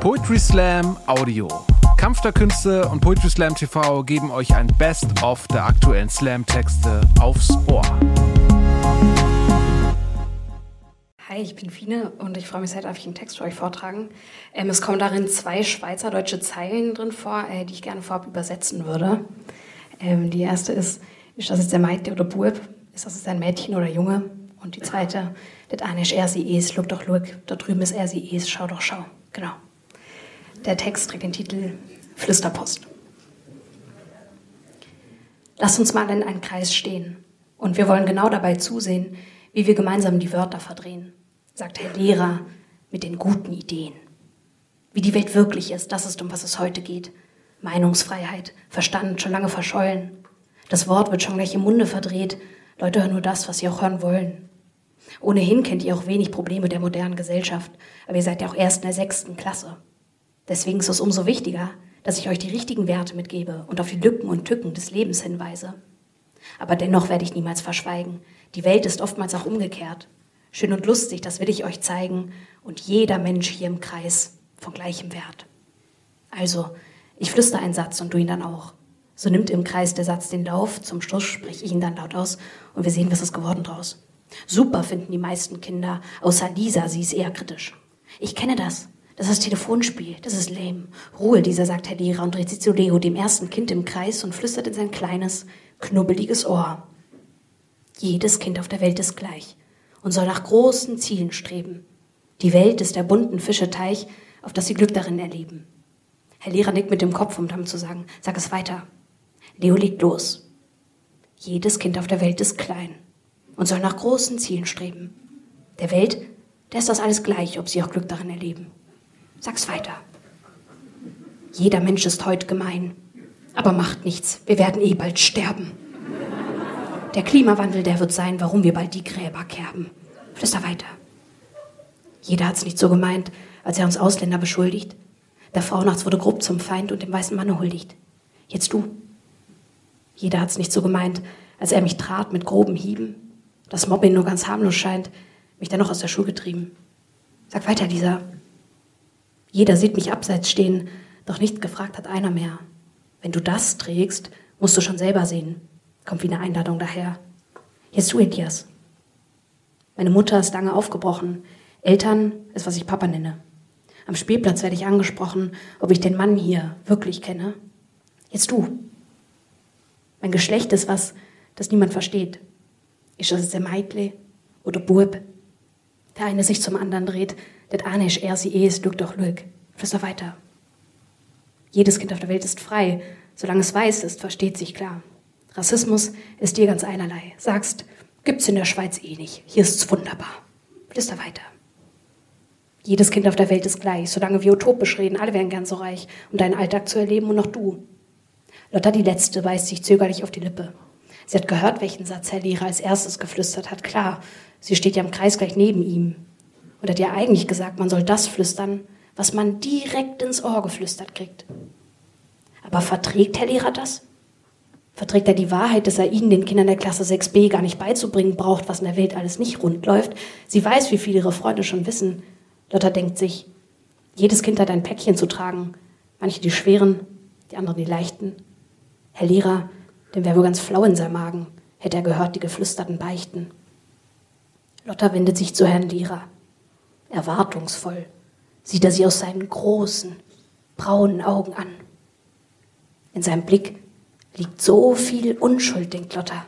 Poetry Slam Audio. Kampf der Künste und Poetry Slam TV geben euch ein Best-of der aktuellen Slam-Texte aufs Ohr. Hi, ich bin Fine und ich freue mich sehr, darf ich einen Text für euch vortragen. Ähm, es kommen darin zwei schweizerdeutsche Zeilen drin vor, äh, die ich gerne vorab übersetzen würde. Ähm, die erste ist, ist das jetzt der Mädchen oder Bub? Ist das jetzt ein Mädchen oder Junge? Und die zweite, das eine ist er, sie ist, look doch, look, da drüben ist er, sie ist, schau doch, schau. Genau. Der Text trägt den Titel Flüsterpost. Lass uns mal in einen Kreis stehen. Und wir wollen genau dabei zusehen, wie wir gemeinsam die Wörter verdrehen, sagt Herr Lehrer mit den guten Ideen. Wie die Welt wirklich ist, das ist, um was es heute geht. Meinungsfreiheit, Verstand schon lange verschollen. Das Wort wird schon gleich im Munde verdreht. Leute hören nur das, was sie auch hören wollen. Ohnehin kennt ihr auch wenig Probleme der modernen Gesellschaft, aber ihr seid ja auch erst in der sechsten Klasse. Deswegen ist es umso wichtiger, dass ich euch die richtigen Werte mitgebe und auf die Lücken und Tücken des Lebens hinweise. Aber dennoch werde ich niemals verschweigen. Die Welt ist oftmals auch umgekehrt. Schön und lustig, das will ich euch zeigen. Und jeder Mensch hier im Kreis von gleichem Wert. Also, ich flüster einen Satz und du ihn dann auch. So nimmt im Kreis der Satz den Lauf, zum Schluss spreche ich ihn dann laut aus und wir sehen, was ist geworden draus. Super finden die meisten Kinder, außer Lisa, sie ist eher kritisch. Ich kenne das. Das ist Telefonspiel, das ist lame. Ruhe, dieser, sagt Herr Lehrer und dreht sich zu Leo, dem ersten Kind im Kreis, und flüstert in sein kleines, knubbeliges Ohr. Jedes Kind auf der Welt ist gleich und soll nach großen Zielen streben. Die Welt ist der bunten Fischeteich, auf das sie Glück darin erleben. Herr Lehrer nickt mit dem Kopf, um dann zu sagen, sag es weiter. Leo legt los. Jedes Kind auf der Welt ist klein und soll nach großen Zielen streben. Der Welt, der ist das alles gleich, ob sie auch Glück darin erleben. Sag's weiter. Jeder Mensch ist heute gemein, aber macht nichts, wir werden eh bald sterben. Der Klimawandel, der wird sein, warum wir bald die Gräber kerben. Flüster weiter. Jeder hat's nicht so gemeint, als er uns Ausländer beschuldigt. Der Frau nachts wurde grob zum Feind und dem weißen Manne huldigt. Jetzt du. Jeder hat's nicht so gemeint, als er mich trat mit groben Hieben das Mobbing nur ganz harmlos scheint, mich dann noch aus der Schule getrieben. Sag weiter, Lisa. Jeder sieht mich abseits stehen, doch nicht gefragt hat einer mehr. Wenn du das trägst, musst du schon selber sehen. Kommt wie eine Einladung daher. Elias. Meine Mutter ist lange aufgebrochen. Eltern ist, was ich Papa nenne. Am Spielplatz werde ich angesprochen, ob ich den Mann hier wirklich kenne. Jetzt du. Mein Geschlecht ist was, das niemand versteht. Ist das der Meitli oder Bub? Der eine sich zum anderen dreht, das eine ist er, sie es, lüg doch lüg. Flüster weiter. Jedes Kind auf der Welt ist frei, solange es weiß ist, versteht sich klar. Rassismus ist dir ganz einerlei. Sagst, gibt's in der Schweiz eh nicht. Hier ist's wunderbar. Flüster weiter. Jedes Kind auf der Welt ist gleich, solange wir utopisch reden, alle wären gern so reich, um deinen Alltag zu erleben und noch du. Lotta die Letzte beißt sich zögerlich auf die Lippe. Sie hat gehört, welchen Satz Herr Lehrer als erstes geflüstert hat. Klar, sie steht ja im Kreis gleich neben ihm. Und hat ja eigentlich gesagt, man soll das flüstern, was man direkt ins Ohr geflüstert kriegt. Aber verträgt Herr Lehrer das? Verträgt er die Wahrheit, dass er Ihnen, den Kindern der Klasse 6b, gar nicht beizubringen braucht, was in der Welt alles nicht rund läuft? Sie weiß, wie viel ihre Freunde schon wissen. Lotta denkt sich, jedes Kind hat ein Päckchen zu tragen. Manche die schweren, die anderen die leichten. Herr Lehrer, denn wäre wohl ganz flau in seinem Magen, hätte er gehört die geflüsterten Beichten. Lotta wendet sich zu Herrn Lehrer. Erwartungsvoll sieht er sie aus seinen großen, braunen Augen an. In seinem Blick liegt so viel Unschuld, denkt Lotta.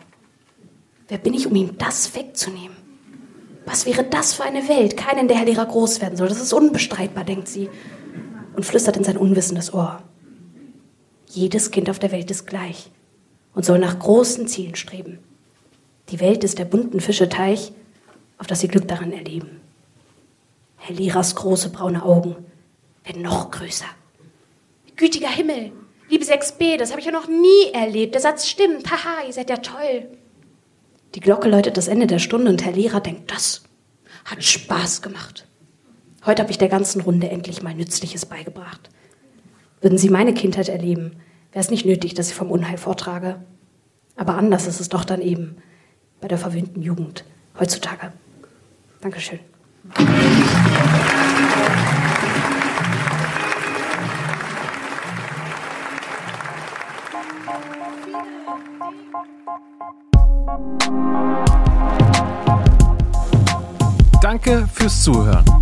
Wer bin ich, um ihm das wegzunehmen? Was wäre das für eine Welt? Keinen, der Herr Lehrer groß werden soll. Das ist unbestreitbar, denkt sie und flüstert in sein unwissendes Ohr. Jedes Kind auf der Welt ist gleich und soll nach großen Zielen streben. Die Welt ist der bunten Fische Teich, auf das sie Glück daran erleben. Herr Lehrers große braune Augen werden noch größer. Gütiger Himmel, liebe 6b, das habe ich ja noch nie erlebt. Der Satz stimmt. Haha, ihr seid ja toll. Die Glocke läutet das Ende der Stunde und Herr Lehrer denkt, das hat Spaß gemacht. Heute habe ich der ganzen Runde endlich mal Nützliches beigebracht. Würden Sie meine Kindheit erleben, wäre es nicht nötig, dass ich vom Unheil vortrage. Aber anders ist es doch dann eben bei der verwöhnten Jugend heutzutage. Dankeschön. Danke fürs Zuhören.